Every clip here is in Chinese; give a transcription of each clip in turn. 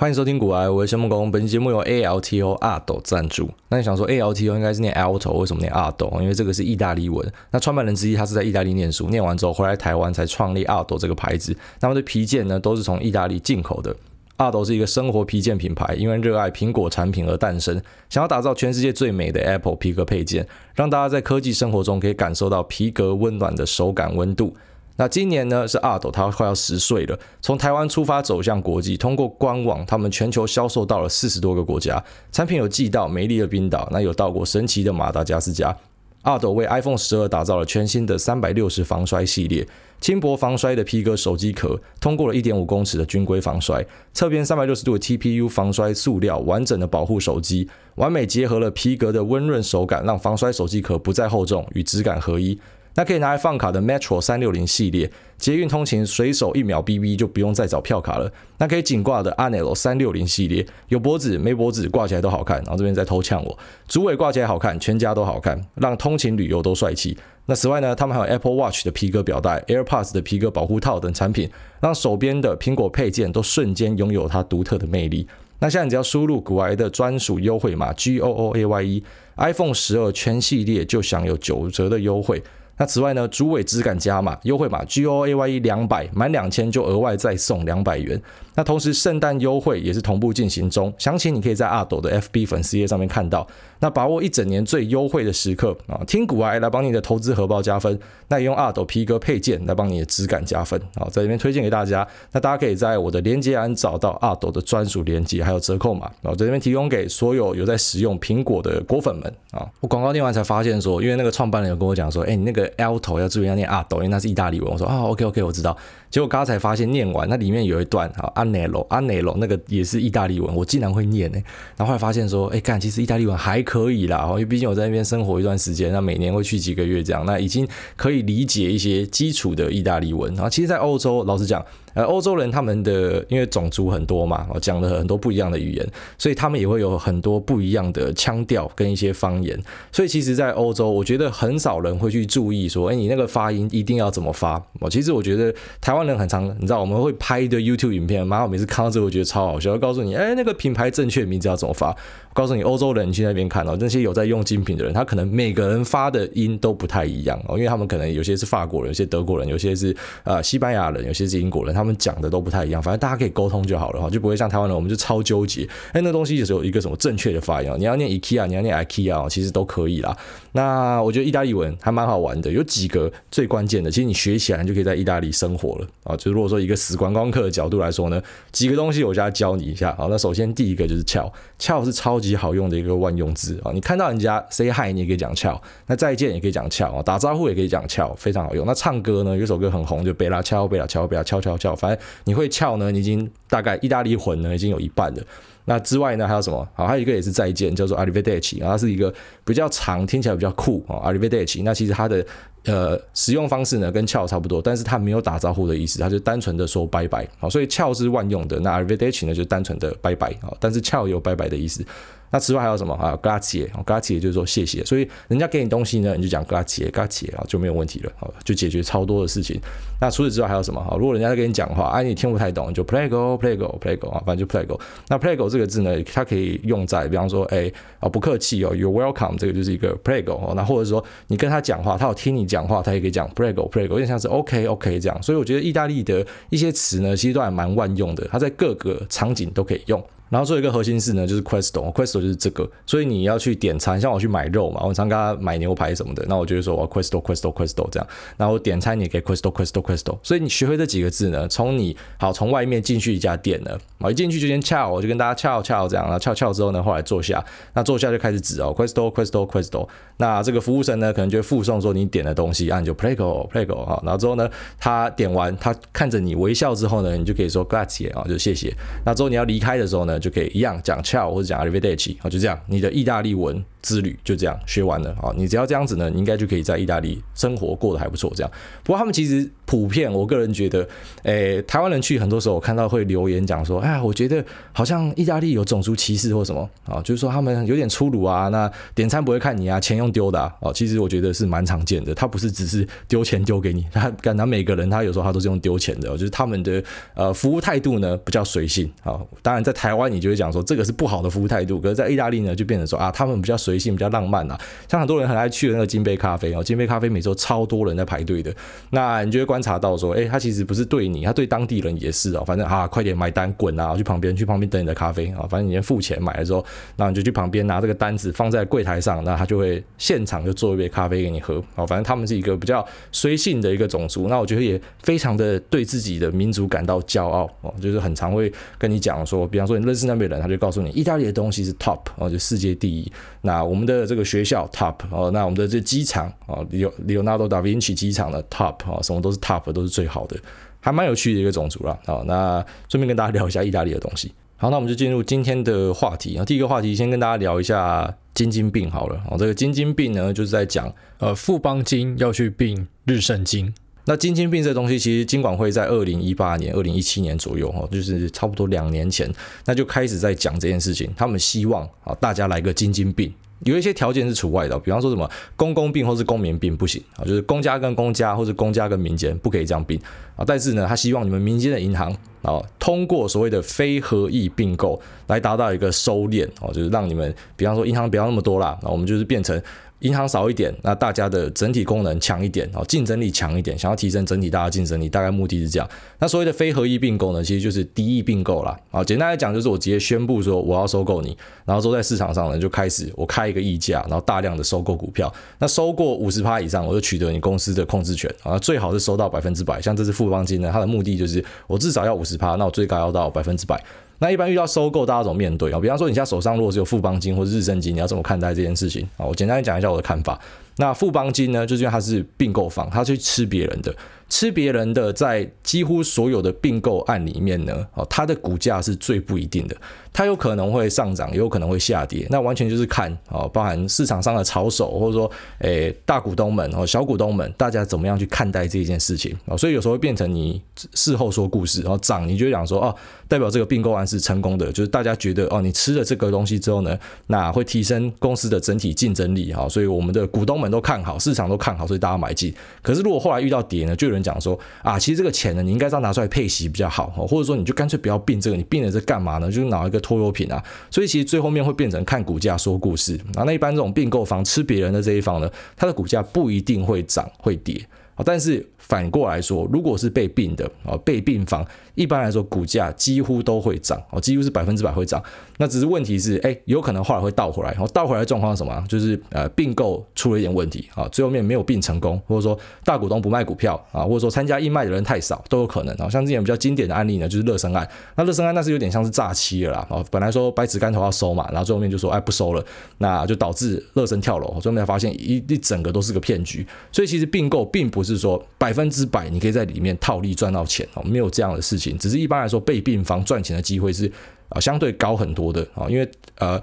欢迎收听古埃，我是谢孟恭。本期节目由 ALTO 阿斗赞助。那你想说 ALTO 应该是念 Alto，为什么念阿斗？因为这个是意大利文。那创办人之一他是在意大利念书，念完之后回来台湾才创立阿斗这个牌子。那么的皮件呢，都是从意大利进口的。阿斗是一个生活皮件品牌，因为热爱苹果产品而诞生，想要打造全世界最美的 Apple 皮革配件，让大家在科技生活中可以感受到皮革温暖的手感温度。那今年呢是阿斗，他快要十岁了。从台湾出发走向国际，通过官网，他们全球销售到了四十多个国家。产品有寄到美丽的冰岛，那有到过神奇的马达加斯加。阿斗为 iPhone 十二打造了全新的三百六十防摔系列，轻薄防摔的皮革手机壳，通过了一点五公尺的军规防摔，侧边三百六十度的 TPU 防摔塑料，完整的保护手机，完美结合了皮革的温润手感，让防摔手机壳不再厚重，与质感合一。那可以拿来放卡的 Metro 三六零系列，捷运通勤随手一秒 BB 就不用再找票卡了。那可以颈挂的 Anello 三六零系列，有脖子没脖子挂起来都好看。然后这边在偷呛我，主尾挂起来好看，全家都好看，让通勤旅游都帅气。那此外呢，他们还有 Apple Watch 的皮革表带、AirPods 的皮革保护套等产品，让手边的苹果配件都瞬间拥有它独特的魅力。那现在你只要输入古埃的专属优惠码 G O O A Y E，iPhone 十二全系列就享有九折的优惠。那此外呢，主尾质感加码优惠码 G O A Y E 两百，满两千就额外再送两百元。那同时圣诞优惠也是同步进行中，详情你可以在阿斗的 FB 粉丝页上面看到。那把握一整年最优惠的时刻啊，听股癌来帮你的投资荷包加分，那也用阿斗皮革配件来帮你的质感加分啊，在这边推荐给大家。那大家可以在我的连接栏找到阿斗的专属连接，还有折扣码，然后在这边提供给所有有在使用苹果的果粉们啊。我广告念完才发现说，因为那个创办人有跟我讲说，哎，你那个 L 头要注意要念阿斗，因为那是意大利文。我说啊，OK OK，我知道。结果刚才发现念完，那里面有一段啊，Anello Anello 那个也是意大利文，我竟然会念呢。然后后来发现说，哎，干，其实意大利文还可以啦，因为毕竟我在那边生活一段时间，那每年会去几个月这样，那已经可以理解一些基础的意大利文。然后其实，在欧洲，老实讲。呃，欧洲人他们的因为种族很多嘛，我讲了很多不一样的语言，所以他们也会有很多不一样的腔调跟一些方言。所以其实，在欧洲，我觉得很少人会去注意说，哎，你那个发音一定要怎么发。我其实我觉得台湾人很常，你知道，我们会拍一堆 YouTube 影片，妈，我每次看到这个，我觉得超好笑，我告诉你，哎，那个品牌正确名字要怎么发。我告诉你，欧洲人你去那边看哦，那些有在用精品的人，他可能每个人发的音都不太一样哦，因为他们可能有些是法国人，有些德国人，有些是呃西班牙人，有些是英国人，他们讲的都不太一样。反正大家可以沟通就好了哈，就不会像台湾人，我们就超纠结。哎，那东西就是有一个什么正确的发音，你要念 IKEA，你要念 IKEA，其实都可以啦。那我觉得意大利文还蛮好玩的，有几个最关键的，其实你学起来就可以在意大利生活了啊。就如果说一个死观光客的角度来说呢，几个东西我就要教你一下。好，那首先第一个就是翘，翘是超级好用的一个。万用字啊，你看到人家 say hi，你也可以讲翘；那再见也可以讲翘啊，打招呼也可以讲翘，非常好用。那唱歌呢，有首歌很红，就贝拉翘，贝拉翘，贝拉翘翘翘，反正你会翘呢，你已经大概意大利魂呢已经有一半了。那之外呢，还有什么？好，还有一个也是再见，叫做 Arrivederci，然后它是一个比较长，听起来比较酷啊，Arrivederci。那其实它的呃使用方式呢跟翘差不多，但是它没有打招呼的意思，它就单纯的说拜拜啊。所以翘是万用的，那 Arrivederci 呢就单纯的拜拜啊，但是翘有拜拜的意思。那此外还有什么啊？Grazie，Grazie 就是说谢谢，所以人家给你东西呢，你就讲 Grazie，Grazie 啊，就没有问题了，好，就解决超多的事情。那除此之外还有什么？好，如果人家在跟你讲话，哎，你听不太懂，你就 Playgo，Playgo，Playgo 啊，反正就 Playgo。那 Playgo 这个字呢，它可以用在，比方说，哎，啊，不客气哦，You're welcome，这个就是一个 Playgo。那或者说你跟他讲话，他有听你讲话，他也可以讲 Playgo，Playgo，有点像是 OK，OK 这样。所以我觉得意大利的一些词呢，其实都还蛮万用的，它在各个场景都可以用。然后做一个核心事呢，就是 Questo，Questo 就是这个，所以你要去点餐，像我去买肉嘛，我常跟他买牛排什么的，那我就会说我要 Questo，Questo，Questo 这样，然后点餐你也可以 Questo，Questo，Questo，所以你学会这几个字呢，从你好从外面进去一家店呢，我一进去就先 ciao，我就跟大家 ciao ciao 这样，然后 ciao ciao 之后呢，后来坐下，那坐下就开始指哦，Questo，Questo，Questo，那这个服务生呢，可能就会附送说你点的东西，啊，你就 Prego，Prego 哈，然后之后呢，他点完，他看着你微笑之后呢，你就可以说 Grazie 啊，就谢谢，那之后你要离开的时候呢，就可以一样讲 ciao 或者讲 arrivederci 啊，就这样，你的意大利文之旅就这样学完了啊。你只要这样子呢，你应该就可以在意大利生活过得还不错。这样，不过他们其实普遍，我个人觉得，诶、台湾人去很多时候我看到会留言讲说，哎，我觉得好像意大利有种族歧视或什么啊，就是说他们有点粗鲁啊，那点餐不会看你啊，钱用丢的啊。哦其实我觉得是蛮常见的，他不是只是丢钱丢给你，他感觉每个人他有时候他都是用丢钱的，就是他们的呃服务态度呢比较随性啊。当然在台湾你就会讲说这个是不好的服务态度，可是在意大利呢就变成说啊，他们比较随性，比较浪漫啊。像很多人很爱去的那个金杯咖啡哦，金杯咖啡每周超多人在排队的，那你就会观察到说，哎，他其实不是对你，他对当地人也是哦，反正啊，快点买单滚啊，去旁边去旁边等你的咖啡啊，反正你先付钱买了之后，那你就去旁边拿这个单子放在柜台上，那他就会现场就做一杯咖啡给你喝哦，反正他们是一个比较随性的一个种族，那我觉得也非常的对自己的民族感到骄傲哦，就是很常会跟你讲说，比方说你认识是那边人，他就告诉你意大利的东西是 top 哦，就世界第一。那我们的这个学校 top 哦，那我们的这机场哦，里奥里奥纳多达芬奇机场的 top 哦，什么都是 top，都是最好的，还蛮有趣的一个种族啦。好，那顺便跟大家聊一下意大利的东西。好，那我们就进入今天的话题啊。第一个话题，先跟大家聊一下京津并好了。哦，这个京津并呢，就是在讲呃富邦金要去病日盛金。那京津并这东西，其实金管会在二零一八年、二零一七年左右哈，就是差不多两年前，那就开始在讲这件事情。他们希望啊，大家来个京津并。有一些条件是除外的，比方说什么公公并或是公民并不行啊，就是公家跟公家或是公家跟民间不可以这样并啊。但是呢，他希望你们民间的银行啊，通过所谓的非合意并购来达到一个收敛哦，就是让你们，比方说银行不要那么多啦，那我们就是变成。银行少一点，那大家的整体功能强一点，哦，竞争力强一点，想要提升整体大家竞争力，大概目的是这样。那所谓的非合意并购呢，其实就是敌意并购啦。啊，简单来讲就是我直接宣布说我要收购你，然后说在市场上呢就开始我开一个溢价，然后大量的收购股票。那收过五十趴以上，我就取得你公司的控制权啊，最好是收到百分之百。像这次富邦金呢，它的目的就是我至少要五十趴，那我最高要到百分之百。那一般遇到收购，大家怎么面对啊？比方说，你现在手上如果是有富邦金或者日升金，你要怎么看待这件事情啊？我简单讲一下我的看法。那富邦金呢，就是因为它是并购方，它去吃别人的。吃别人的，在几乎所有的并购案里面呢，哦，它的股价是最不一定的，它有可能会上涨，也有可能会下跌，那完全就是看哦，包含市场上的炒手，或者说，诶，大股东们哦，小股东们，大家怎么样去看待这件事情啊？所以有时候会变成你事后说故事，然后涨，你就讲说哦，代表这个并购案是成功的，就是大家觉得哦，你吃了这个东西之后呢，那会提升公司的整体竞争力哈，所以我们的股东们都看好，市场都看好，所以大家买进。可是如果后来遇到跌呢，就有人。讲说啊，其实这个钱呢，你应该是要拿出来配息比较好，或者说你就干脆不要并这个，你并了这干嘛呢？就是拿一个拖油瓶啊。所以其实最后面会变成看股价说故事啊。那一般这种并购方吃别人的这一方呢，它的股价不一定会涨会跌啊，但是。反过来说，如果是被并的啊，被并方一般来说股价几乎都会涨哦，几乎是百分之百会涨。那只是问题是，哎，有可能后来会倒回来。然后倒回来的状况是什么？就是呃并购出了一点问题啊，最后面没有并成功，或者说大股东不卖股票啊，或者说参加义卖的人太少，都有可能啊。像之前比较经典的案例呢，就是乐生案。那乐生案那是有点像是诈欺了啦啊，本来说白纸竿头要收嘛，然后最后面就说哎不收了，那就导致乐生跳楼，最后面发现一一整个都是个骗局。所以其实并购并不是是说百分。之百，你可以在里面套利赚到钱哦，没有这样的事情。只是一般来说，被病房赚钱的机会是啊相对高很多的啊，因为呃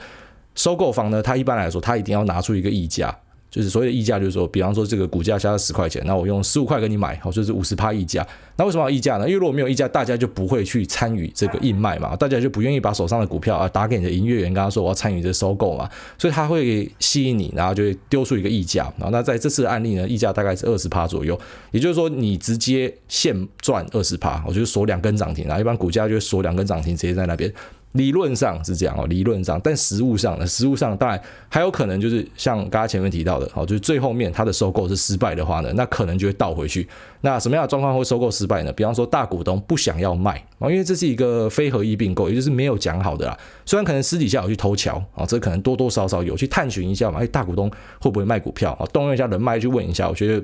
收购方呢，他一般来说他一定要拿出一个溢价。就是所谓的溢价，就是说，比方说这个股价下十块钱，那我用十五块给你买，好，就是五十趴溢价。那为什么要溢价呢？因为如果没有溢价，大家就不会去参与这个义卖嘛，大家就不愿意把手上的股票啊打给你的营业员，跟他说我要参与这收购嘛，所以他会吸引你，然后就会丢出一个溢价。然后那在这次案例呢，溢价大概是二十趴左右，也就是说你直接现赚二十趴，我就锁两根涨停啊，一般股价就会锁两根涨停，直接在那边。理论上是这样哦，理论上，但实物上呢？实物上当然还有可能就是像刚刚前面提到的，哦，就是最后面它的收购是失败的话呢，那可能就会倒回去。那什么样的状况会收购失败呢？比方说大股东不想要卖啊，因为这是一个非合意并购，也就是没有讲好的啦。虽然可能私底下有去偷瞧啊，这可能多多少少有去探寻一下嘛，哎，大股东会不会卖股票啊？动用一下人脉去问一下，我觉得。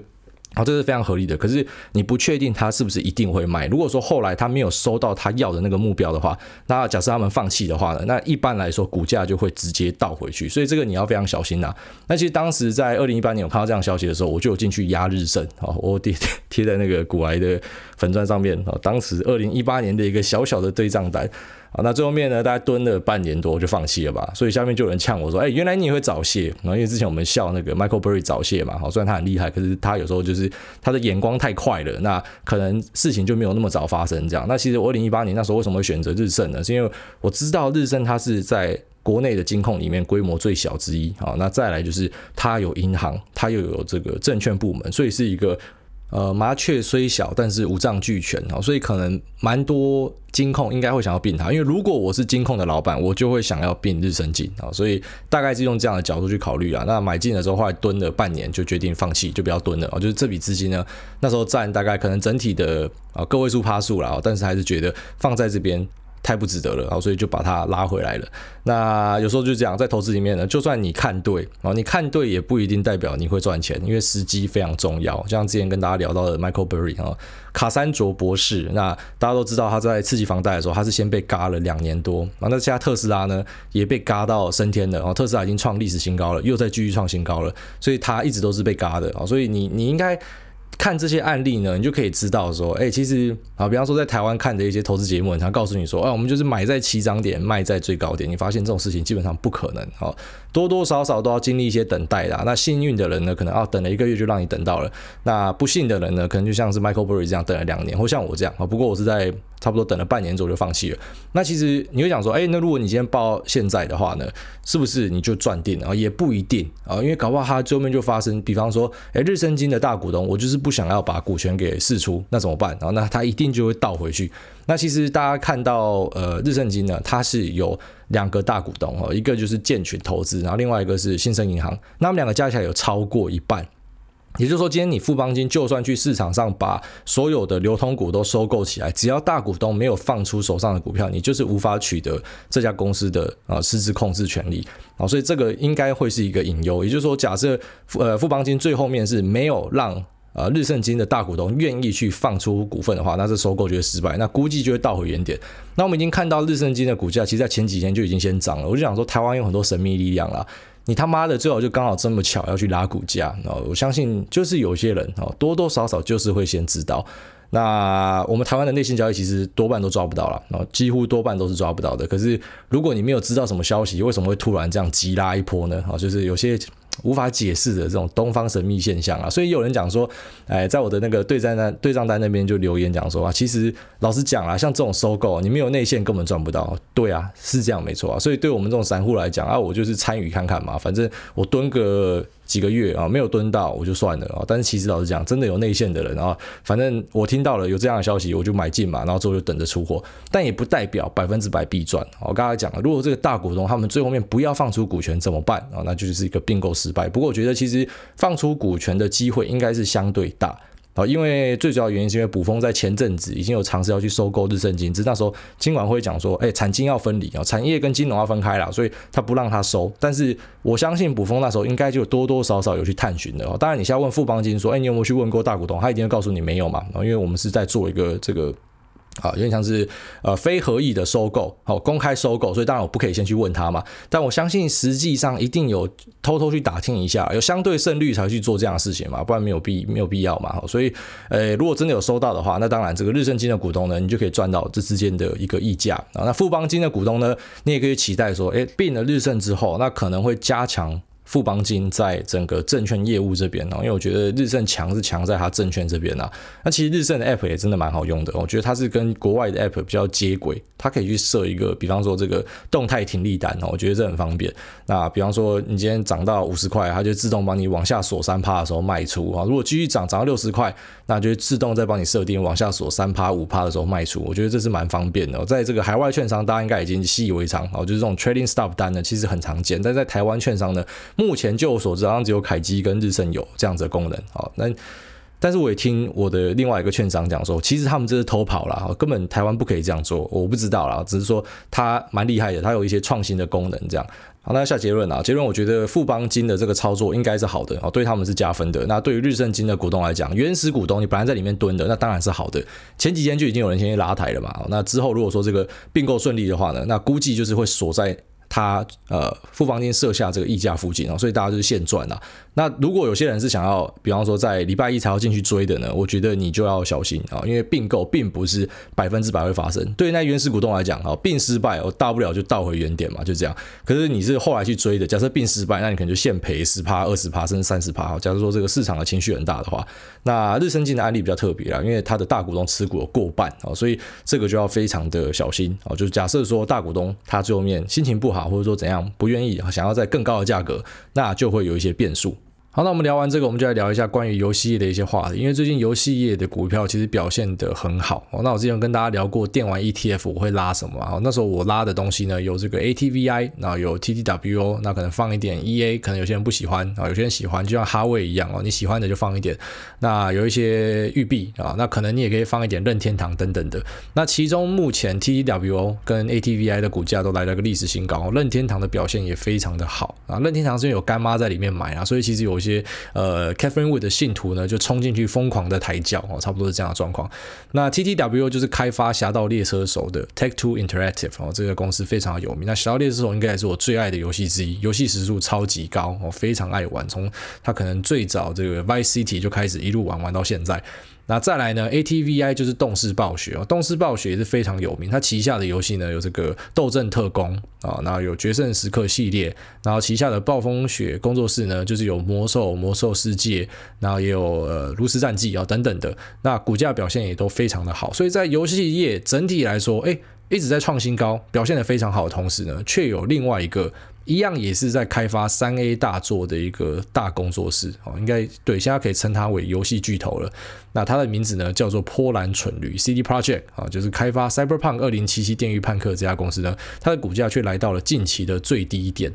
好，这是非常合理的。可是你不确定他是不是一定会卖。如果说后来他没有收到他要的那个目标的话，那假设他们放弃的话呢，那一般来说股价就会直接倒回去。所以这个你要非常小心呐。那其实当时在二零一八年我看到这样消息的时候，我就有进去压日盛啊，我贴贴在那个股癌的粉专上面啊。当时二零一八年的一个小小的对账单。啊，那最后面呢，大概蹲了半年多就放弃了吧。所以下面就有人呛我说：“哎，原来你也会早泄。”然后因为之前我们笑那个 Michael Burry 早泄嘛，好，虽然他很厉害，可是他有时候就是他的眼光太快了，那可能事情就没有那么早发生这样。那其实我二零一八年那时候为什么会选择日盛呢？是因为我知道日盛它是在国内的金控里面规模最小之一。好，那再来就是它有银行，它又有这个证券部门，所以是一个。呃，麻雀虽小，但是五脏俱全哦，所以可能蛮多金控应该会想要并它，因为如果我是金控的老板，我就会想要并日升金啊，所以大概是用这样的角度去考虑啊。那买进的时候，后来蹲了半年，就决定放弃，就不要蹲了啊。就是这笔资金呢，那时候占大概可能整体的啊个位数趴数了啊，但是还是觉得放在这边。太不值得了，然后所以就把它拉回来了。那有时候就这样，在投资里面呢，就算你看对，啊，你看对也不一定代表你会赚钱，因为时机非常重要。就像之前跟大家聊到的 Michael Burry 啊，卡山卓博士，那大家都知道他在刺激房贷的时候，他是先被嘎了两年多，然后那现在特斯拉呢也被嘎到升天了，然后特斯拉已经创历史新高了，又在继续创新高了，所以他一直都是被嘎的啊，所以你你应该。看这些案例呢，你就可以知道说，哎、其实啊，比方说在台湾看的一些投资节目，他告诉你说，哎、啊，我们就是买在起涨点，卖在最高点。你发现这种事情基本上不可能，哦，多多少少都要经历一些等待的。那幸运的人呢，可能啊等了一个月就让你等到了；那不幸的人呢，可能就像是 Michael Burry 这样等了两年，或像我这样啊。不过我是在。差不多等了半年左右就放弃了。那其实你会想说，哎，那如果你今天报现在的话呢，是不是你就赚定了？也不一定啊，因为搞不好它最后面就发生，比方说，哎，日盛金的大股东，我就是不想要把股权给释出，那怎么办？然后那他一定就会倒回去。那其实大家看到，呃，日盛金呢，它是有两个大股东哦，一个就是健全投资，然后另外一个是新生银行，那么两个加起来有超过一半。也就是说，今天你富邦金就算去市场上把所有的流通股都收购起来，只要大股东没有放出手上的股票，你就是无法取得这家公司的啊实质控制权利啊，所以这个应该会是一个隐忧。也就是说，假设呃富邦金最后面是没有让呃日盛金的大股东愿意去放出股份的话，那这收购就会失败，那估计就会倒回原点。那我们已经看到日盛金的股价，其实在前几天就已经先涨了。我就想说，台湾有很多神秘力量啦。你他妈的最好就刚好这么巧要去拉股价，我相信就是有些人哦，多多少少就是会先知道。那我们台湾的内线交易其实多半都抓不到了，然后几乎多半都是抓不到的。可是如果你没有知道什么消息，为什么会突然这样急拉一波呢？啊，就是有些。无法解释的这种东方神秘现象啊，所以有人讲说，哎，在我的那个对账单对账单那边就留言讲说啊，其实老实讲啊，像这种收购，你没有内线根本赚不到。对啊，是这样没错啊。所以对我们这种散户来讲啊，我就是参与看看嘛，反正我蹲个。几个月啊，没有蹲到我就算了啊。但是其实老实讲，真的有内线的人啊，反正我听到了有这样的消息，我就买进嘛，然后之后就等着出货。但也不代表百分之百必赚。我刚才讲了，如果这个大股东他们最后面不要放出股权怎么办啊？那就是一个并购失败。不过我觉得其实放出股权的机会应该是相对大。啊，因为最主要原因是因为卜蜂在前阵子已经有尝试要去收购日盛金，只是那时候金管会讲说，哎，产金要分离啊，产业跟金融要分开了，所以他不让他收。但是我相信卜蜂那时候应该就多多少少有去探寻的。当然，你现在问富邦金说，哎，你有没有去问过大股东？他一定会告诉你没有嘛，因为我们是在做一个这个。啊，有点像是呃非合意的收购，好公开收购，所以当然我不可以先去问他嘛。但我相信实际上一定有偷偷去打听一下，有相对胜率才去做这样的事情嘛，不然没有必没有必要嘛。所以，呃，如果真的有收到的话，那当然这个日盛金的股东呢，你就可以赚到这之间的一个溢价啊。那富邦金的股东呢，你也可以期待说，哎，并了日盛之后，那可能会加强。富邦金在整个证券业务这边哦，因为我觉得日盛强是强在它证券这边啊。那其实日盛的 App 也真的蛮好用的，我觉得它是跟国外的 App 比较接轨，它可以去设一个，比方说这个动态停利单哦，我觉得这很方便。那比方说你今天涨到五十块，它就自动帮你往下锁三趴的时候卖出啊。如果继续涨，涨到六十块，那就自动再帮你设定往下锁三趴五趴的时候卖出。我觉得这是蛮方便的。在这个海外券商，大家应该已经习以为常哦，就是这种 trading stop 单呢，其实很常见。但在台湾券商呢，目前就我所知，好像只有凯基跟日盛有这样子的功能。好，那但是我也听我的另外一个券商讲说，其实他们这是偷跑了，根本台湾不可以这样做。我不知道啦，只是说他蛮厉害的，他有一些创新的功能。这样，好，那下结论啊，结论我觉得富邦金的这个操作应该是好的哦，对他们是加分的。那对于日盛金的股东来讲，原始股东你本来在里面蹲的，那当然是好的。前几天就已经有人先去拉抬了嘛。那之后如果说这个并购顺利的话呢，那估计就是会锁在。它呃富邦金设下这个溢价附近哦，所以大家就是现赚啦。那如果有些人是想要，比方说在礼拜一才要进去追的呢，我觉得你就要小心啊，因为并购并不是百分之百会发生。对于那原始股东来讲啊，并失败，我大不了就倒回原点嘛，就这样。可是你是后来去追的，假设并失败，那你可能就现赔十趴、二十趴，甚至三十趴。假如说这个市场的情绪很大的话，那日升金的案例比较特别啦，因为它的大股东持股有过半啊，所以这个就要非常的小心啊。就是假设说大股东他最后面心情不好，或者说怎样不愿意，想要在更高的价格，那就会有一些变数。好，那我们聊完这个，我们就来聊一下关于游戏业的一些话题。因为最近游戏业的股票其实表现得很好。哦，那我之前跟大家聊过电玩 ETF，我会拉什么啊？那时候我拉的东西呢，有这个 ATVI，然后有 TTWO，那可能放一点 EA，可能有些人不喜欢啊，有些人喜欢，就像哈维一样哦，你喜欢的就放一点。那有一些育碧啊，那可能你也可以放一点任天堂等等的。那其中目前 TTWO 跟 ATVI 的股价都来了个历史新高，任天堂的表现也非常的好啊。任天堂是因为有干妈在里面买啊，所以其实有。一些呃，Catherine Wood 的信徒呢，就冲进去疯狂的抬脚哦，差不多是这样的状况。那 TTW 就是开发《侠盗猎车手》的 Take Two Interactive 哦，这个公司非常有名。那《侠盗猎车手》应该也是我最爱的游戏之一，游戏时速超级高，我非常爱玩。从它可能最早这个 Vice City 就开始一路玩玩到现在。那再来呢？ATVI 就是动视暴雪哦，动视暴雪也是非常有名。它旗下的游戏呢，有这个《斗阵特工》啊，然后有《决胜时刻》系列，然后旗下的暴风雪工作室呢，就是有魔兽、魔兽世界，然后也有呃《炉石战记》啊等等的。那股价表现也都非常的好，所以在游戏业整体来说，哎，一直在创新高，表现得非常好的同时呢，却有另外一个。一样也是在开发三 A 大作的一个大工作室哦，应该对，现在可以称它为游戏巨头了。那它的名字呢，叫做波兰蠢驴 CD Project 啊，就是开发 Cyberpunk 二零七七电驭叛客这家公司呢，它的股价却来到了近期的最低点。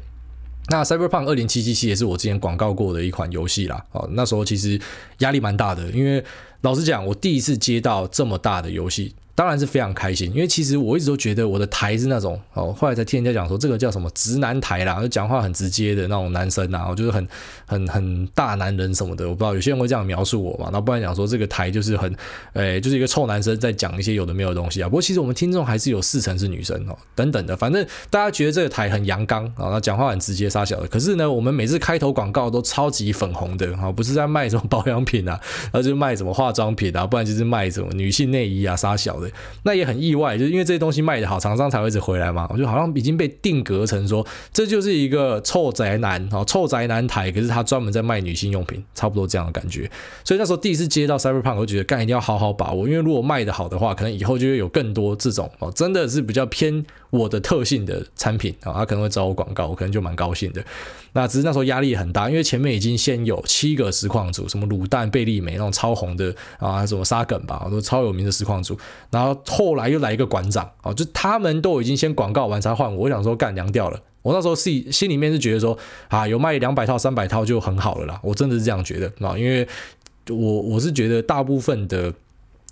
那 Cyberpunk 二零七七七也是我之前广告过的一款游戏啦，哦，那时候其实压力蛮大的，因为老实讲，我第一次接到这么大的游戏。当然是非常开心，因为其实我一直都觉得我的台是那种哦，后来才听人家讲说这个叫什么直男台啦，就讲话很直接的那种男生呐，我就是很很很大男人什么的，我不知道有些人会这样描述我嘛，那不然讲说这个台就是很，诶，就是一个臭男生在讲一些有的没有的东西啊。不过其实我们听众还是有四成是女生哦，等等的，反正大家觉得这个台很阳刚啊，那讲话很直接杀小的。可是呢，我们每次开头广告都超级粉红的啊，不是在卖什么保养品啊，而是卖什么化妆品啊，不然就是卖什么女性内衣啊，杀小的。那也很意外，就是因为这些东西卖得好，厂商才会一直回来嘛。我就好像已经被定格成说，这就是一个臭宅男哦，臭宅男台，可是他专门在卖女性用品，差不多这样的感觉。所以那时候第一次接到 Cyberpunk，我觉得干一定要好好把握，因为如果卖得好的话，可能以后就会有更多这种哦，真的是比较偏我的特性的产品啊，他可能会找我广告，我可能就蛮高兴的。那只是那时候压力很大，因为前面已经先有七个实况组，什么卤蛋、贝利美那种超红的啊，什么沙梗吧，都超有名的实况组。然后后来又来一个馆长，哦，就他们都已经先广告完才换我。我想说干凉掉了，我那时候心心里面是觉得说啊，有卖两百套、三百套就很好了啦，我真的是这样觉得啊，因为我我是觉得大部分的。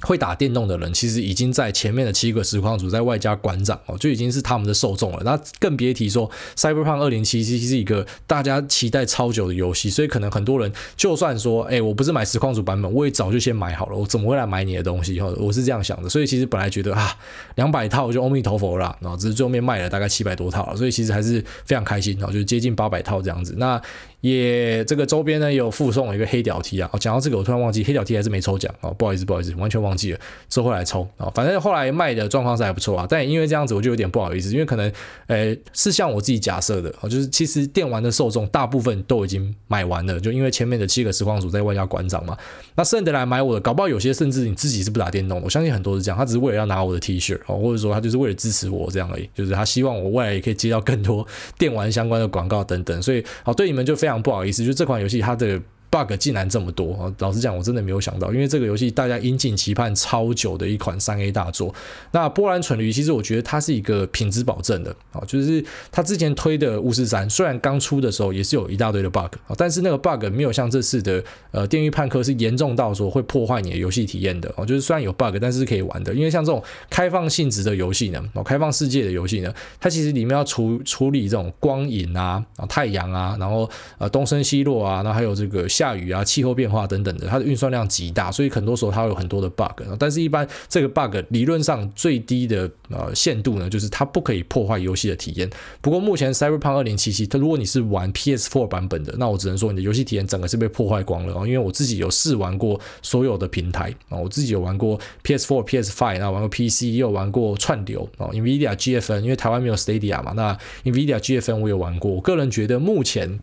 会打电动的人，其实已经在前面的七个实况组，在外加馆长哦，就已经是他们的受众了。那更别提说，Cyberpunk 二零七七是一个大家期待超久的游戏，所以可能很多人就算说，哎，我不是买实况组版本，我也早就先买好了，我怎么会来买你的东西？哈，我是这样想的。所以其实本来觉得啊，两百套就阿弥陀佛了，然后只是最后面卖了大概七百多套，所以其实还是非常开心，然后就接近八百套这样子。那也这个周边呢，也有附送一个黑屌 T 啊。哦，讲到这个，我突然忘记黑屌 T 还是没抽奖哦，不好意思，不好意思，完全忘记了，之后来抽啊。反正后来卖的状况是还不错啊，但也因为这样子，我就有点不好意思，因为可能呃是像我自己假设的哦，就是其实电玩的受众大部分都已经买完了，就因为前面的七个实况组在外加馆长嘛，那剩的来买我的，搞不好有些甚至你自己是不打电动，我相信很多是这样，他只是为了要拿我的 T 恤哦，或者说他就是为了支持我这样而已，就是他希望我未来也可以接到更多电玩相关的广告等等，所以好对你们就非常不好意思，就这款。游戏它的 bug 竟然这么多啊，老实讲，我真的没有想到，因为这个游戏大家引颈期盼超久的一款三 A 大作。那波兰蠢驴其实我觉得它是一个品质保证的啊，就是它之前推的巫师三，虽然刚出的时候也是有一大堆的 bug 啊，但是那个 bug 没有像这次的呃电驭叛客是严重到说会破坏你的游戏体验的哦，就是虽然有 bug，但是是可以玩的。因为像这种开放性质的游戏呢，哦，开放世界的游戏呢，它其实里面要处处理这种光影啊、太阳啊，然后呃东升西落啊，然后还有这个下。下雨啊、气候变化等等的，它的运算量极大，所以很多时候它会有很多的 bug。但是，一般这个 bug 理论上最低的呃限度呢，就是它不可以破坏游戏的体验。不过目前 Cyberpunk 2077，它如果你是玩 PS4 版本的，那我只能说你的游戏体验整个是被破坏光了啊！因为我自己有试玩过所有的平台啊，我自己有玩过 PS4、PS5，然后玩过 PC，也有玩过串流啊，NVIDIA GFN，因为台湾没有 Stadia 嘛，那 NVIDIA GFN 我有玩过。我个人觉得目前。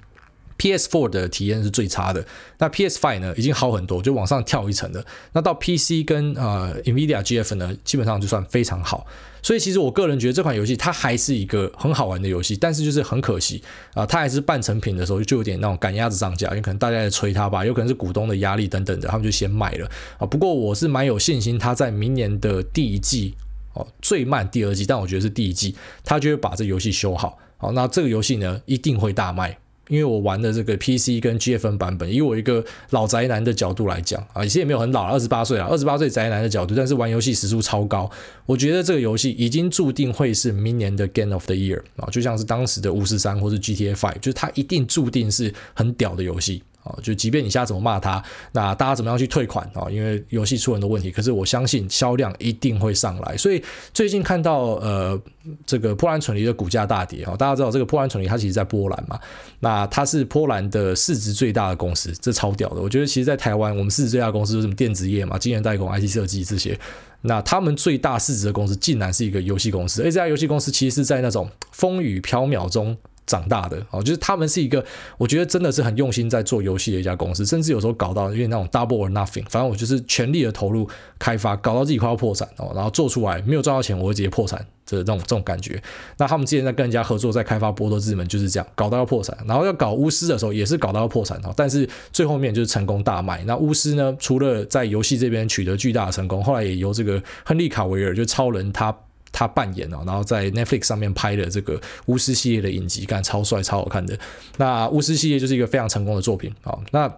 PS4 的体验是最差的，那 PS5 呢已经好很多，就往上跳一层了。那到 PC 跟呃 NVIDIA GF 呢，基本上就算非常好。所以其实我个人觉得这款游戏它还是一个很好玩的游戏，但是就是很可惜啊，它还是半成品的时候就有点那种赶鸭子上架，因为可能大家在催它吧，有可能是股东的压力等等的，他们就先卖了啊。不过我是蛮有信心，它在明年的第一季哦，最慢第二季，但我觉得是第一季，它就会把这游戏修好。好，那这个游戏呢一定会大卖。因为我玩的这个 PC 跟 GFN 版本，以我一个老宅男的角度来讲啊，以前也没有很老，二十八岁啊，二十八岁宅男的角度，但是玩游戏时速超高，我觉得这个游戏已经注定会是明年的 Game of the Year 啊，就像是当时的巫师三或是 GTA Five，就是它一定注定是很屌的游戏。哦，就即便你现在怎么骂他，那大家怎么样去退款啊？因为游戏出很多问题，可是我相信销量一定会上来。所以最近看到呃这个波兰蠢驴的股价大跌啊，大家知道这个波兰蠢驴它其实在波兰嘛，那它是波兰的市值最大的公司，这超屌的。我觉得其实，在台湾我们市值最大的公司是什么电子业嘛、晶圆代工、IT 设计这些，那他们最大市值的公司竟然是一个游戏公司，而这家游戏公司其实是在那种风雨飘渺中。长大的哦，就是他们是一个，我觉得真的是很用心在做游戏的一家公司，甚至有时候搞到因为那种 double or nothing，反正我就是全力的投入开发，搞到自己快要破产哦，然后做出来没有赚到钱，我会直接破产，这这种这种感觉。那他们之前在跟人家合作，在开发《波多之门》就是这样，搞到要破产，然后要搞巫师的时候也是搞到要破产哦，但是最后面就是成功大卖。那巫师呢，除了在游戏这边取得巨大的成功，后来也由这个亨利卡维尔就超人他。他扮演哦，然后在 Netflix 上面拍的这个巫师系列的影集，干超帅、超好看的。那巫师系列就是一个非常成功的作品啊。那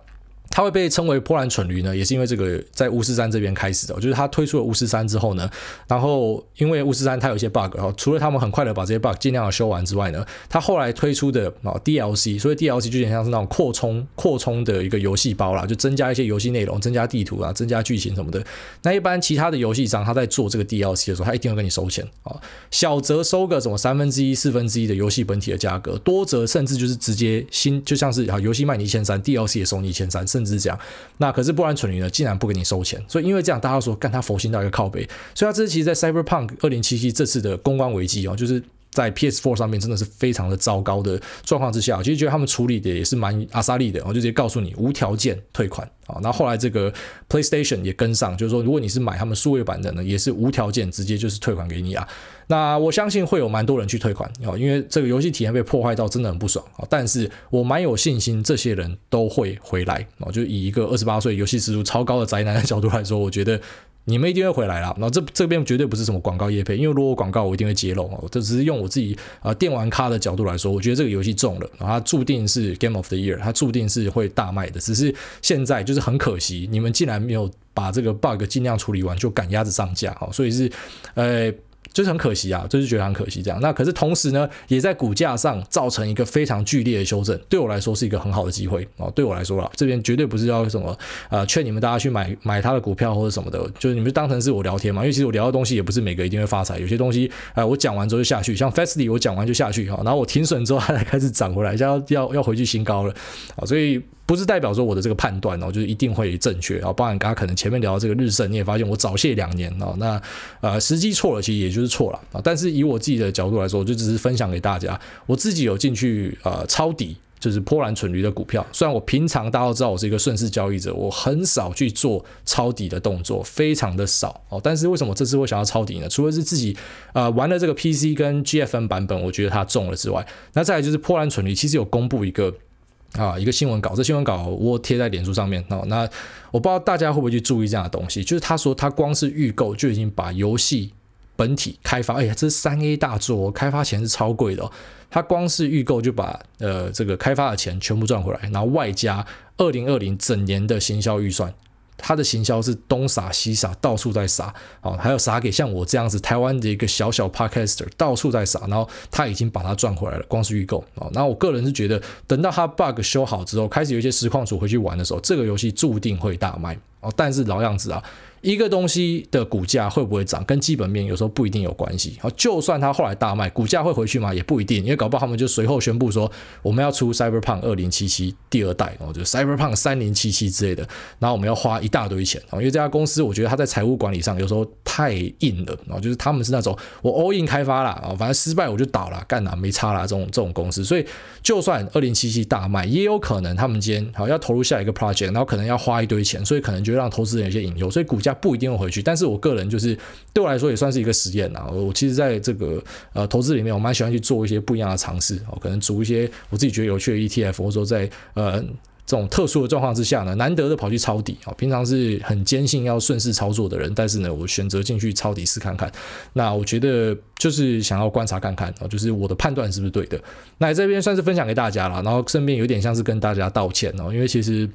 它会被称为波兰蠢驴呢，也是因为这个在巫师三这边开始的，就是他推出了巫师三之后呢，然后因为巫师三它有一些 bug，然后除了他们很快的把这些 bug 尽量的修完之外呢，它后来推出的啊 DLC，所以 DLC 就有点像是那种扩充扩充的一个游戏包啦，就增加一些游戏内容，增加地图啊，增加剧情什么的。那一般其他的游戏商他在做这个 DLC 的时候，他一定会跟你收钱啊，小则收个什么三分之一、四分之一的游戏本体的价格，多则甚至就是直接新就像是啊游戏卖你一千三，DLC 也收你一千三，甚至是这样，那可是波兰蠢驴呢，竟然不给你收钱，所以因为这样，大家说干他佛心到一个靠背，所以他这次其实，在 Cyberpunk 二零七七这次的公关危机哦，就是。在 PS4 上面真的是非常的糟糕的状况之下，其实觉得他们处理的也是蛮阿萨利的，我就直接告诉你无条件退款啊。那后来这个 PlayStation 也跟上，就是说如果你是买他们数位版的呢，也是无条件直接就是退款给你啊。那我相信会有蛮多人去退款啊，因为这个游戏体验被破坏到真的很不爽啊。但是我蛮有信心这些人都会回来啊，就以一个二十八岁游戏时数超高的宅男的角度来说，我觉得。你们一定会回来啦，然后这这边绝对不是什么广告业配，因为如果广告我一定会揭露哦，这只是用我自己啊电玩咖的角度来说，我觉得这个游戏中了，然后它注定是 Game of the Year，它注定是会大卖的，只是现在就是很可惜，你们竟然没有把这个 bug 尽量处理完就赶鸭子上架，好，所以是呃。就是很可惜啊，就是觉得很可惜这样。那可是同时呢，也在股价上造成一个非常剧烈的修正。对我来说是一个很好的机会哦。对我来说啦，这边绝对不是要什么呃劝你们大家去买买他的股票或者什么的，就是你们当成是我聊天嘛。因为其实我聊的东西也不是每个一定会发财，有些东西呃我讲完之后就下去，像 Fastly 我讲完就下去哈，然后我停损之后它才开始涨回来，要要要回去新高了啊，所以。不是代表说我的这个判断哦，就是一定会正确啊。包含刚刚可能前面聊到这个日盛，你也发现我早泄两年哦。那呃时机错了，其实也就是错了啊。但是以我自己的角度来说，我就只是分享给大家，我自己有进去呃抄底，就是波兰蠢驴的股票。虽然我平常大家都知道我是一个顺势交易者，我很少去做抄底的动作，非常的少哦。但是为什么这次我想要抄底呢？除了是自己呃玩了这个 PC 跟 GFN 版本，我觉得它中了之外，那再来就是波兰蠢驴其实有公布一个。啊，一个新闻稿，这新闻稿我贴在脸书上面。哦，那我不知道大家会不会去注意这样的东西，就是他说他光是预购就已经把游戏本体开发，哎呀，这是三 A 大作，开发钱是超贵的哦。他光是预购就把呃这个开发的钱全部赚回来，然后外加二零二零整年的行销预算他的行销是东撒西撒，到处在撒，哦，还有撒给像我这样子台湾的一个小小 podcaster，到处在撒，然后他已经把它赚回来了，光是预购哦。那我个人是觉得，等到他 bug 修好之后，开始有一些实况组回去玩的时候，这个游戏注定会大卖哦。但是老样子啊。一个东西的股价会不会涨，跟基本面有时候不一定有关系。好，就算它后来大卖，股价会回去吗？也不一定，因为搞不好他们就随后宣布说，我们要出 Cyberpunk 二零七七第二代，哦，就 Cyberpunk 三零七七之类的，然后我们要花一大堆钱。因为这家公司，我觉得它在财务管理上有时候太硬了，然就是他们是那种我 all in 开发啦，啊，反正失败我就倒了，干哪没差啦，这种这种公司。所以，就算二零七七大卖，也有可能他们今天好要投入下一个 project，然后可能要花一堆钱，所以可能就让投资人有些隐忧，所以股价。不一定会回去，但是我个人就是对我来说也算是一个实验呐。我其实在这个呃投资里面，我蛮喜欢去做一些不一样的尝试哦，可能组一些我自己觉得有趣的 ETF，或者说在呃这种特殊的状况之下呢，难得的跑去抄底啊。平常是很坚信要顺势操作的人，但是呢，我选择进去抄底试看看。那我觉得就是想要观察看看啊，就是我的判断是不是对的。那这边算是分享给大家了，然后顺便有点像是跟大家道歉哦，因为其实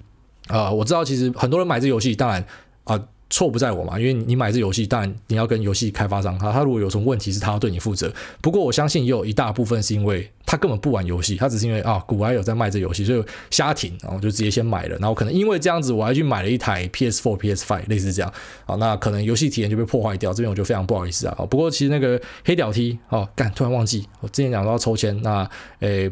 啊、呃，我知道其实很多人买这游戏，当然啊。错不在我嘛，因为你买这游戏，当然你要跟游戏开发商，他他如果有什么问题，是他要对你负责。不过我相信也有一大部分是因为他根本不玩游戏，他只是因为啊，股癌有在卖这游戏，所以瞎停，然后就直接先买了，然后可能因为这样子，我还去买了一台 PS4、PS5，类似这样啊，那可能游戏体验就被破坏掉，这边我就非常不好意思啊。不过其实那个黑屌 T 哦，干突然忘记，我之前讲到抽签，那诶。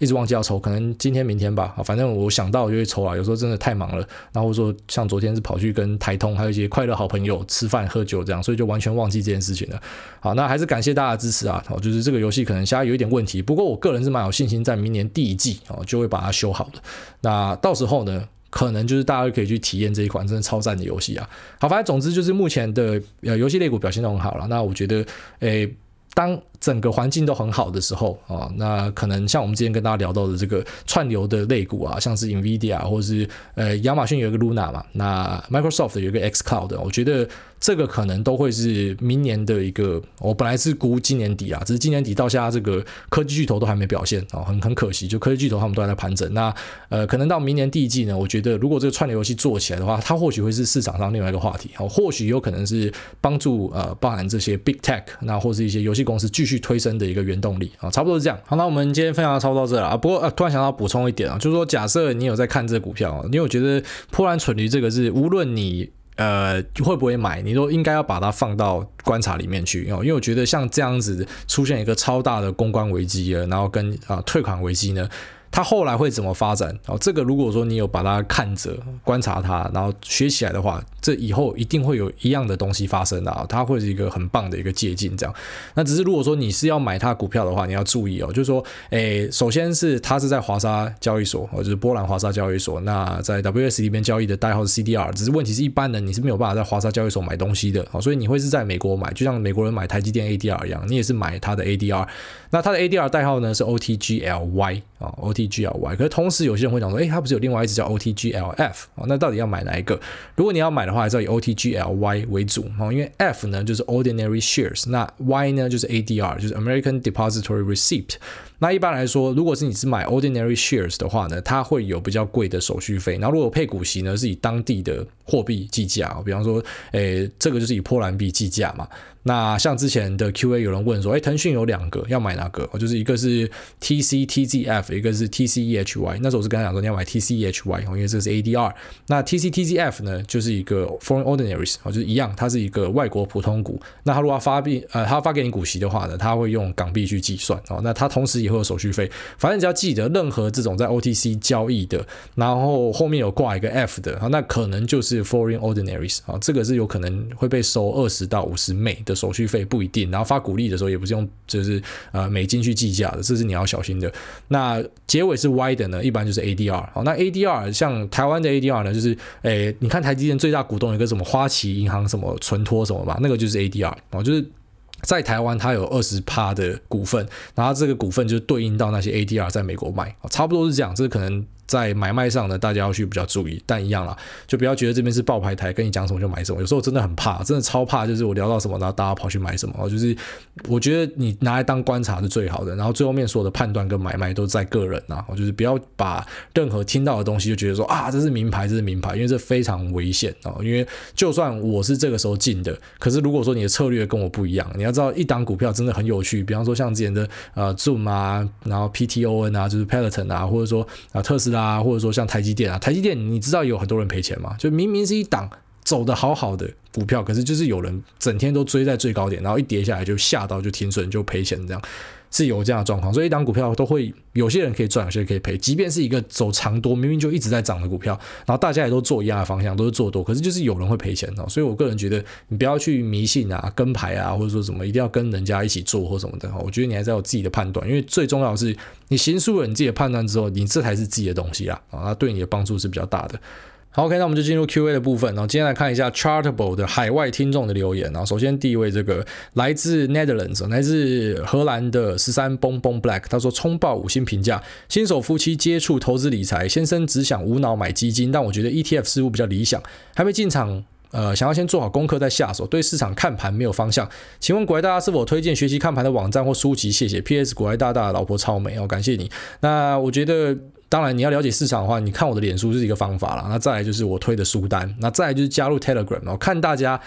一直忘记要抽，可能今天明天吧。反正我想到就会抽啊。有时候真的太忙了，然后说像昨天是跑去跟台通还有一些快乐好朋友吃饭喝酒这样，所以就完全忘记这件事情了。好，那还是感谢大家的支持啊。就是这个游戏可能现在有一点问题，不过我个人是蛮有信心，在明年第一季哦就会把它修好的。那到时候呢，可能就是大家可以去体验这一款真的超赞的游戏啊。好，反正总之就是目前的呃游戏类股表现都很好了。那我觉得，诶。当整个环境都很好的时候啊，那可能像我们之前跟大家聊到的这个串流的类股啊，像是 NVIDIA 或者是呃亚马逊有一个 Luna 嘛，那 Microsoft 有一个 X Cloud，我觉得。这个可能都会是明年的一个，我本来是估今年底啊，只是今年底到现在这个科技巨头都还没表现啊，很很可惜，就科技巨头他们都还在盘整。那呃，可能到明年第一季呢，我觉得如果这个串流游戏做起来的话，它或许会是市场上另外一个话题，哦，或许有可能是帮助呃，包含这些 Big Tech，那或是一些游戏公司继续去推升的一个原动力啊，差不多是这样。好，那我们今天分享就差不多到这了啊。不过呃，突然想到补充一点啊，就是说假设你有在看这股票，因为我觉得波兰蠢驴这个是无论你。呃，会不会买？你都应该要把它放到观察里面去，因为我觉得像这样子出现一个超大的公关危机了，然后跟啊、退款危机呢，它后来会怎么发展？哦，这个如果说你有把它看着观察它，然后学起来的话，这以后一定会有一样的东西发生的啊，它会是一个很棒的一个借鉴。这样，那只是如果说你是要买它股票的话，你要注意哦，就是说，诶，首先是它是在华沙交易所，或者是波兰华沙交易所，那在 WS 里边交易的代号是 CDR，只是问题是一般人你是没有办法在华沙交易所买东西的，哦所以你会是在美国买，就像美国人买台积电 ADR 一样，你也是买它的 ADR，那它的 ADR 代号呢是 OTGLY 啊，OT，OTGLY，可是同时有些人会讲说，诶，它不是有另外一只叫 OTGLF 啊，那到底要买哪一个？如果你要买的话，还是要以 OTGLY 为主哦，因为 F 呢就是 Ordinary Shares，那 Y 呢就是 ADR，就是 American Depository Receipt。那一般来说，如果是你是买 Ordinary Shares 的话呢，它会有比较贵的手续费。然后如果配股息呢，是以当地的货币计价，比方说，诶，这个就是以波兰币计价嘛。那像之前的 Q&A 有人问说，诶，腾讯有两个，要买哪个？哦就是一个是 TCTZF，一个是 TCEHY。那时候我是跟他讲说，你要买 TCEHY，因为这是 ADR。那 TCTZF 呢，就是一个 Foreign Ordinaries，就是一样，它是一个外国普通股。那他如果要发币，呃，他发给你股息的话呢，他会用港币去计算哦。那他同时也会有手续费，反正你只要记得，任何这种在 OTC 交易的，然后后面有挂一个 F 的，那可能就是 Foreign Ordinaries 啊，这个是有可能会被收二十到五十美的手续费，不一定。然后发股利的时候也不是用就是呃美金去计价的，这是你要小心的。那结尾是 Y 的呢，一般就是 ADR。好，那 ADR 像台湾的 ADR 呢，就是诶，你看台积电最大股东有个什么花旗银行什么存托什么吧，那个就是 ADR 哦，就是。在台湾，它有二十趴的股份，然后这个股份就对应到那些 ADR 在美国卖，差不多是这样。这个可能在买卖上呢，大家要去比较注意。但一样啦，就不要觉得这边是报牌台，跟你讲什么就买什么。有时候真的很怕，真的超怕，就是我聊到什么，然后大家跑去买什么。就是我觉得你拿来当观察是最好的，然后最后面所有的判断跟买卖都在个人啊。就是不要把任何听到的东西就觉得说啊，这是名牌，这是名牌，因为这非常危险啊。因为就算我是这个时候进的，可是如果说你的策略跟我不一样，你要知道一档股票真的很有趣。比方说像之前的呃 Zoom 啊，然后 PTON 啊，就是 Peloton 啊，或者说啊特斯拉，啊或者说像台积电啊，台积电你知道有很多人赔钱吗？就明明是一档走得好好的股票，可是就是有人整天都追在最高点，然后一跌下来就吓到就停损就赔钱这样。是有这样的状况，所以一档股票都会有些人可以赚，有些人可以赔。即便是一个走长多，明明就一直在涨的股票，然后大家也都做一样的方向，都是做多，可是就是有人会赔钱哦。所以我个人觉得，你不要去迷信啊、跟牌啊，或者说什么一定要跟人家一起做或什么的。我觉得你还是要有自己的判断，因为最重要是你行输了你自己的判断之后，你这才是自己的东西啊，啊，那对你的帮助是比较大的。好，OK，那我们就进入 Q&A 的部分。然后今天来看一下 Chartable 的海外听众的留言。然后首先第一位，这个来自 Netherlands，来自荷兰的十三 Bong Bong Black，他说冲爆五星评价，新手夫妻接触投资理财，先生只想无脑买基金，但我觉得 ETF 似乎比较理想，还没进场。呃，想要先做好功课再下手，对市场看盘没有方向，请问股癌大大是否推荐学习看盘的网站或书籍？谢谢。P.S. 股癌大大的老婆超美哦，感谢你。那我觉得。当然，你要了解市场的话，你看我的脸书是一个方法啦。那再来就是我推的书单，那再来就是加入 Telegram 哦。看大家，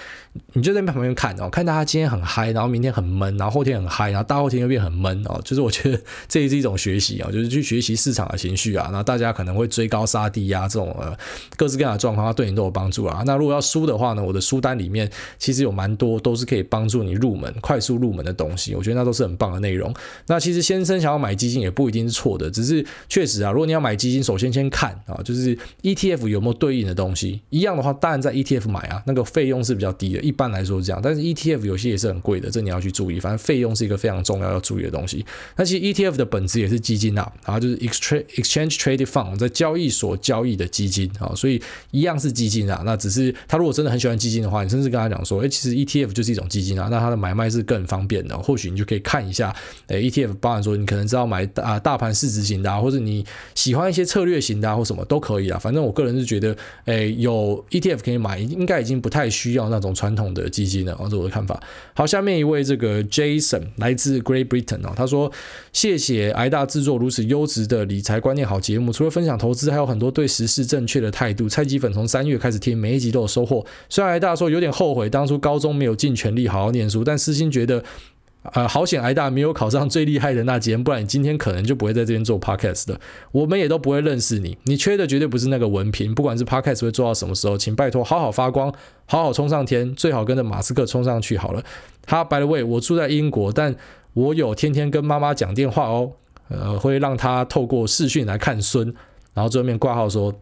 你就在旁边看哦，看大家今天很嗨，然后明天很闷，然后后天很嗨，然后大后天又变很闷哦。就是我觉得这也是一种学习啊，就是去学习市场的情绪啊。那大家可能会追高杀低啊，这种呃各式各样的状况，它对你都有帮助啊。那如果要书的话呢，我的书单里面其实有蛮多都是可以帮助你入门、快速入门的东西，我觉得那都是很棒的内容。那其实先生想要买基金也不一定是错的，只是确实啊，如果你要买基金，首先。先看啊，就是 ETF 有没有对应的东西，一样的话，当然在 ETF 买啊，那个费用是比较低的，一般来说是这样。但是 ETF 有些也是很贵的，这你要去注意。反正费用是一个非常重要要注意的东西。那其实 ETF 的本质也是基金啊，然后就是 Exchange Traded Fund 在交易所交易的基金啊，所以一样是基金啊。那只是他如果真的很喜欢基金的话，你甚至跟他讲说，哎，其实 ETF 就是一种基金啊，那它的买卖是更方便的。或许你就可以看一下，哎，ETF，包含说你可能知道买啊大盘市值型的，啊，或者你喜欢一些策略型的或什么都可以啊，反正我个人是觉得，诶，有 ETF 可以买，应该已经不太需要那种传统的基金了，这是我的看法。好，下面一位这个 Jason 来自 Great Britain 哦，他说谢谢癌大制作如此优质的理财观念好节目，除了分享投资，还有很多对时事正确的态度。菜鸡粉从三月开始听，每一集都有收获。虽然癌大说有点后悔当初高中没有尽全力好好念书，但私心觉得。呃，好险，挨大没有考上最厉害的那间，不然你今天可能就不会在这边做 podcast 的，我们也都不会认识你。你缺的绝对不是那个文凭，不管是 podcast 会做到什么时候，请拜托好好发光，好好冲上天，最好跟着马斯克冲上去好了。他 by the way，我住在英国，但我有天天跟妈妈讲电话哦，呃，会让他透过视讯来看孙，然后最后面挂号说。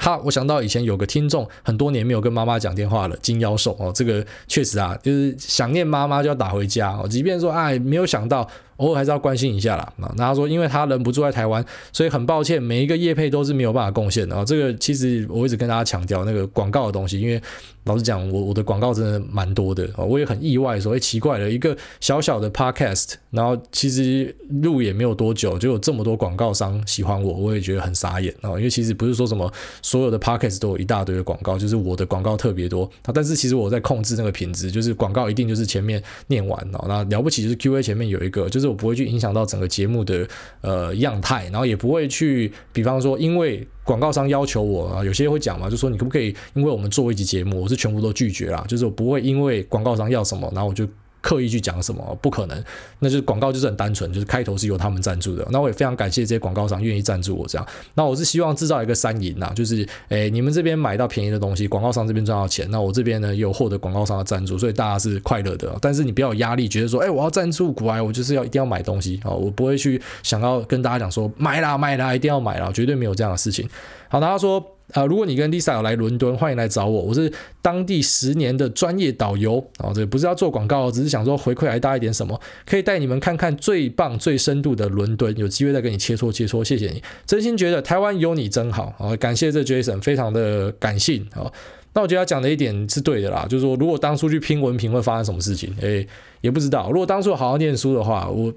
哈，我想到以前有个听众很多年没有跟妈妈讲电话了，金妖兽哦，这个确实啊，就是想念妈妈就要打回家哦，即便说哎，没有想到。偶尔还是要关心一下啦。那他说，因为他人不住在台湾，所以很抱歉，每一个业配都是没有办法贡献的啊。这个其实我一直跟大家强调那个广告的东西，因为老实讲，我我的广告真的蛮多的啊。我也很意外，所以奇怪了，一个小小的 podcast，然后其实录也没有多久，就有这么多广告商喜欢我，我也觉得很傻眼啊。因为其实不是说什么所有的 podcast 都有一大堆的广告，就是我的广告特别多啊。但是其实我在控制那个品质，就是广告一定就是前面念完啊，那了不起就是 Q&A 前面有一个，就是。我不会去影响到整个节目的呃样态，然后也不会去，比方说，因为广告商要求我啊，有些会讲嘛，就说你可不可以，因为我们做一集节目，我是全部都拒绝啦，就是我不会因为广告商要什么，然后我就。刻意去讲什么不可能，那就是广告就是很单纯，就是开头是由他们赞助的。那我也非常感谢这些广告商愿意赞助我这样。那我是希望制造一个三赢呐，就是诶你们这边买到便宜的东西，广告商这边赚到钱，那我这边呢也有获得广告商的赞助，所以大家是快乐的。但是你不要有压力，觉得说诶我要赞助股癌，我就是要一定要买东西啊，我不会去想要跟大家讲说买啦买啦一定要买啦，绝对没有这样的事情。好，大家说。啊、如果你跟 Lisa 有来伦敦，欢迎来找我，我是当地十年的专业导游。啊、哦，这不是要做广告，只是想说回馈来大一点什么，可以带你们看看最棒、最深度的伦敦，有机会再跟你切磋切磋，谢谢你，真心觉得台湾有你真好啊、感谢这 Jason，非常的感性啊、那我觉得他讲的一点是对的啦，就是说如果当初去拼文凭会发生什么事情，诶，也不知道，如果当初好好念书的话，我。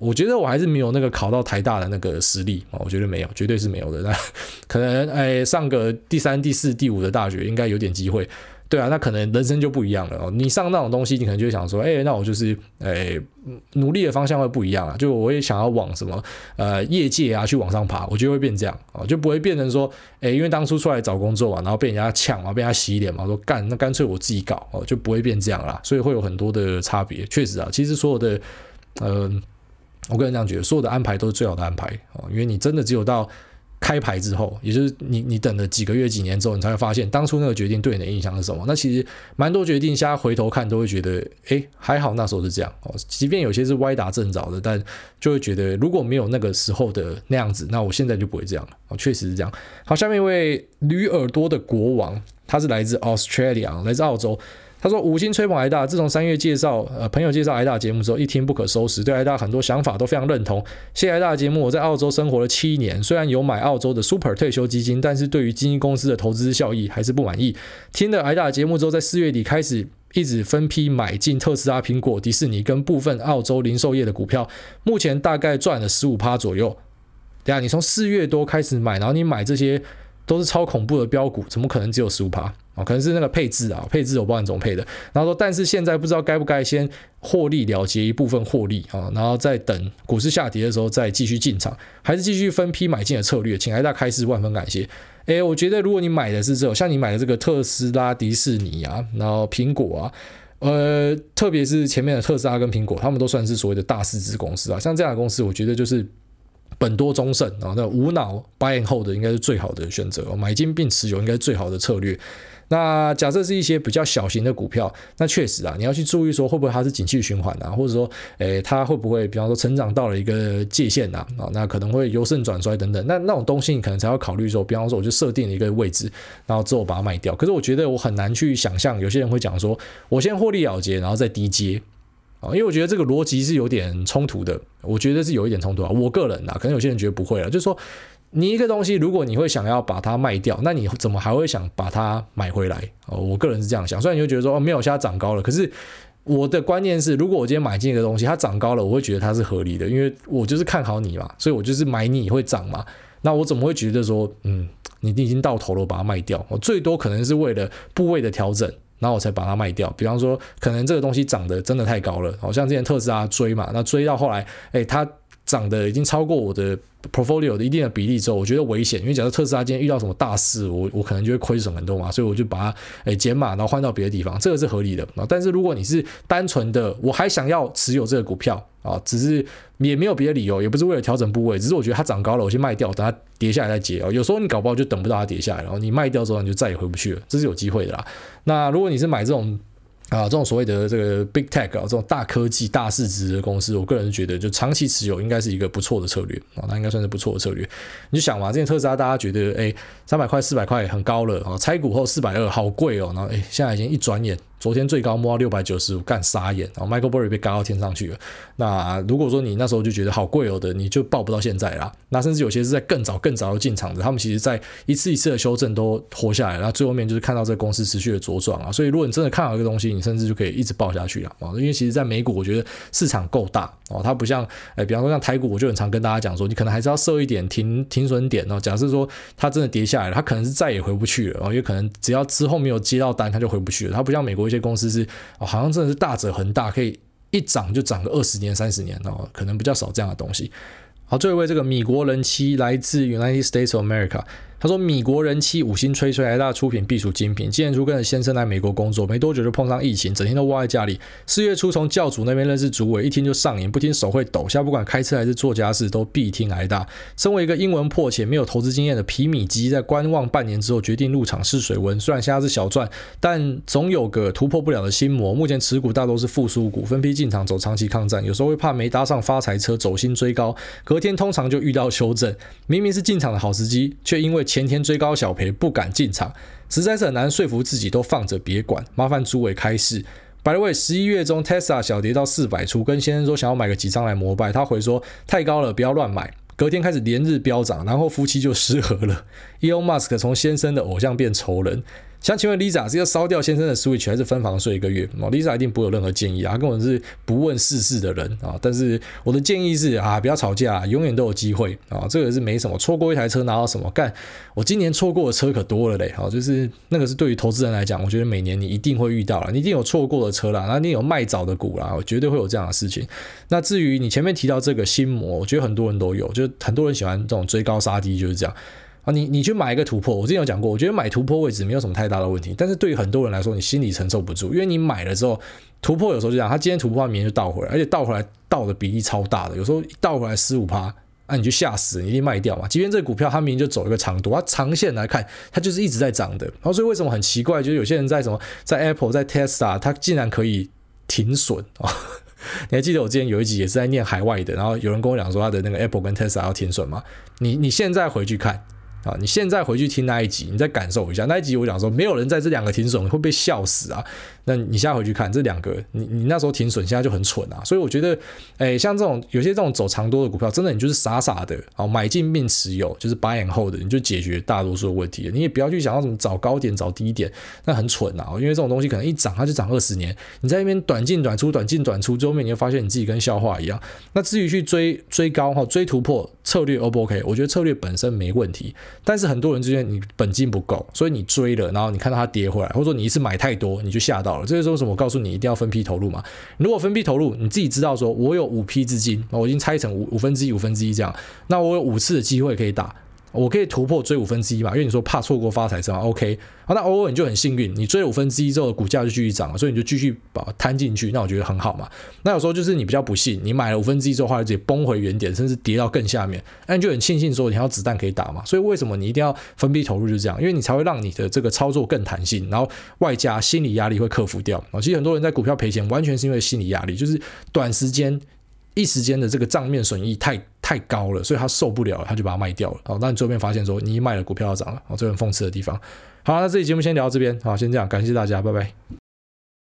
我觉得我还是没有那个考到台大的那个实力啊，我觉得没有，绝对是没有的。那可能哎，上个第三、第四、第五的大学应该有点机会。对啊，那可能人生就不一样了哦。你上那种东西，你可能就会想说，哎，那我就是哎，努力的方向会不一样啊。就我也想要往什么呃业界啊去往上爬，我觉得会变这样啊，就不会变成说，哎，因为当初出来找工作嘛，然后被人家抢嘛，被人家洗脸嘛，说干，那干脆我自己搞哦，就不会变这样啦。所以会有很多的差别。确实啊，其实所有的，嗯、呃，我个人这样觉得，所有的安排都是最好的安排哦，因为你真的只有到。开牌之后，也就是你你等了几个月几年之后，你才会发现当初那个决定对你的印象是什么。那其实蛮多决定，现在回头看都会觉得，哎，还好那时候是这样哦。即便有些是歪打正着的，但就会觉得如果没有那个时候的那样子，那我现在就不会这样了。哦，确实是这样。好，下面一位驴耳朵的国王，他是来自 Australia，来自澳洲。他说：“五星吹捧癌大，自从三月介绍呃朋友介绍癌大节目之后，一听不可收拾，对癌大很多想法都非常认同。谢谢癌大的节目，我在澳洲生活了七年，虽然有买澳洲的 Super 退休基金，但是对于基金公司的投资效益还是不满意。听了癌大的节目之后，在四月底开始一直分批买进特斯拉、苹果、迪士尼跟部分澳洲零售业的股票，目前大概赚了十五趴左右。等下，你从四月多开始买，然后你买这些都是超恐怖的标股，怎么可能只有十五趴？”可能是那个配置啊，配置我不知道你怎么配的。然后说，但是现在不知道该不该先获利了结一部分获利啊，然后再等股市下跌的时候再继续进场，还是继续分批买进的策略？请癌大开示，万分感谢。诶，我觉得如果你买的是这种，像你买的这个特斯拉、迪士尼啊，然后苹果啊，呃，特别是前面的特斯拉跟苹果，他们都算是所谓的大市值公司啊。像这样的公司，我觉得就是。本多终胜啊，那无脑 buy and hold 的应该是最好的选择，买进并持有应该是最好的策略。那假设是一些比较小型的股票，那确实啊，你要去注意说会不会它是景气循环啊，或者说，诶，它会不会比方说成长到了一个界限啊，啊，那可能会由盛转衰等等。那那种东西你可能才要考虑说，比方说我就设定了一个位置，然后之后把它卖掉。可是我觉得我很难去想象，有些人会讲说，我先获利了结，然后再低接。啊，因为我觉得这个逻辑是有点冲突的，我觉得是有一点冲突啊。我个人啊，可能有些人觉得不会了，就是说，你一个东西，如果你会想要把它卖掉，那你怎么还会想把它买回来？哦，我个人是这样想。虽然你会觉得说，哦，没有，现在涨高了，可是我的观念是，如果我今天买进一个东西，它涨高了，我会觉得它是合理的，因为我就是看好你嘛，所以我就是买你会涨嘛。那我怎么会觉得说，嗯，你已经到头了，把它卖掉？我最多可能是为了部位的调整。然后我才把它卖掉。比方说，可能这个东西涨得真的太高了，好像之前特斯拉追嘛，那追到后来，哎，它涨得已经超过我的 portfolio 的一定的比例之后，我觉得危险，因为假设特斯拉今天遇到什么大事，我我可能就会亏损很多嘛，所以我就把它诶减码，然后换到别的地方，这个是合理的啊。但是如果你是单纯的，我还想要持有这个股票啊，只是也没有别的理由，也不是为了调整部位，只是我觉得它涨高了，我先卖掉，等它跌下来再接啊。有时候你搞不好就等不到它跌下来，然后你卖掉之后你就再也回不去了，这是有机会的啦。那如果你是买这种，啊，这种所谓的这个 big tech 啊，这种大科技、大市值的公司，我个人觉得就长期持有应该是一个不错的策略啊，那应该算是不错的策略。你就想嘛，这件特斯拉大家觉得哎，三百块、四百块很高了啊，拆股后四百二好贵哦，然后哎，现在已经一转眼。昨天最高摸到六百九十五，干傻眼，然后 Michael Burry 被嘎到天上去了。那如果说你那时候就觉得好贵哦的，你就抱不到现在啦。那甚至有些是在更早更早就进场的，他们其实在一次一次的修正都活下来，然后最后面就是看到这个公司持续的茁壮啊。所以如果你真的看好一个东西，你甚至就可以一直抱下去了啊。因为其实，在美股我觉得市场够大哦，它不像哎，比方说像台股，我就很常跟大家讲说，你可能还是要设一点停停损点哦。假设说它真的跌下来了，它可能是再也回不去了，因为可能只要之后没有接到单，它就回不去了。它不像美国有些公司是。哦，好像真的是大者恒大，可以一涨就涨个二十年、三十年哦，可能比较少这样的东西。好，最后一位这个米国人妻来自 United States of America。他说：“米国人妻五星吹吹，挨大出品必属精品。今年初跟着先生来美国工作，没多久就碰上疫情，整天都窝在家里。四月初从教主那边认识主委，一听就上瘾，不听手会抖。现在不管开车还是做家事，都必听挨大。身为一个英文破且没有投资经验的皮米基，在观望半年之后，决定入场试水温。虽然现在是小赚，但总有个突破不了的心魔。目前持股大多是复苏股，分批进场走长期抗战。有时候会怕没搭上发财车，走心追高，隔天通常就遇到修正。明明是进场的好时机，却因为前天追高小赔不敢进场，实在是很难说服自己，都放着别管。麻烦诸位开示。By the way，十一月中 Tesla 小跌到四百出，跟先生说想要买个几张来膜拜，他回说太高了，不要乱买。隔天开始连日飙涨，然后夫妻就失和了。Elon Musk 从先生的偶像变仇人。想请问 Lisa 是要烧掉先生的 Switch 还是分房睡一个月？哦，Lisa 一定不会有任何建议啊，他根本是不问世事的人啊。但是我的建议是啊，不要吵架，永远都有机会啊。这个是没什么，错过一台车拿到什么？干，我今年错过的车可多了嘞。好，就是那个是对于投资人来讲，我觉得每年你一定会遇到了，你一定有错过的车啦，那你有卖早的股啦，我绝对会有这样的事情。那至于你前面提到这个心魔，我觉得很多人都有，就很多人喜欢这种追高杀低，就是这样。你你去买一个突破，我之前有讲过，我觉得买突破位置没有什么太大的问题，但是对于很多人来说，你心里承受不住，因为你买了之后，突破有时候就这样，他今天突破，明天就倒回来，而且倒回来倒的比例超大的，有时候倒回来十五趴，啊，你就吓死，你一定卖掉嘛。即便这股票它明明就走一个长度，它长线来看，它就是一直在涨的。然后所以为什么很奇怪，就是有些人在什么在 Apple 在 Tesla，它竟然可以停损啊？你还记得我之前有一集也是在念海外的，然后有人跟我讲说他的那个 Apple 跟 Tesla 要停损吗？你你现在回去看。啊，你现在回去听那一集，你再感受一下那一集。我讲说，没有人在这两个停损会被笑死啊。那你现在回去看这两个，你你那时候停损，现在就很蠢啊。所以我觉得，哎，像这种有些这种走长多的股票，真的你就是傻傻的啊，买进并持有，就是 buy and hold 的，你就解决大多数的问题。你也不要去想要什么找高点、找低点，那很蠢啊。因为这种东西可能一涨它就涨二十年，你在那边短进短出、短进短出，最后面你会发现你自己跟笑话一样。那至于去追追高哈、追突破策略 O 不 OK？我觉得策略本身没问题，但是很多人之间你本金不够，所以你追了，然后你看到它跌回来，或者说你一次买太多，你就吓到了。这就是为什么我告诉你一定要分批投入嘛？如果分批投入，你自己知道说，我有五批资金，我已经拆成五五分之一、五分之一这样，那我有五次的机会可以打。我可以突破追五分之一嘛？因为你说怕错过发财嘛，OK。好，那偶尔你就很幸运，你追五分之一之后，股价就继续涨了，所以你就继续把它摊进去，那我觉得很好嘛。那有时候就是你比较不幸，你买了五分之一之后，后来直接崩回原点，甚至跌到更下面，那你就很庆幸说你还有子弹可以打嘛。所以为什么你一定要分批投入？就这样，因为你才会让你的这个操作更弹性，然后外加心理压力会克服掉啊。其实很多人在股票赔钱，完全是因为心理压力，就是短时间。一时间的这个账面损益太太高了，所以他受不了，他就把它卖掉了。好，那你最后面发现说，你一卖了股票要涨了，哦，这很讽刺的地方。好，那这期节目先聊到这边，好，先这样，感谢大家，拜拜。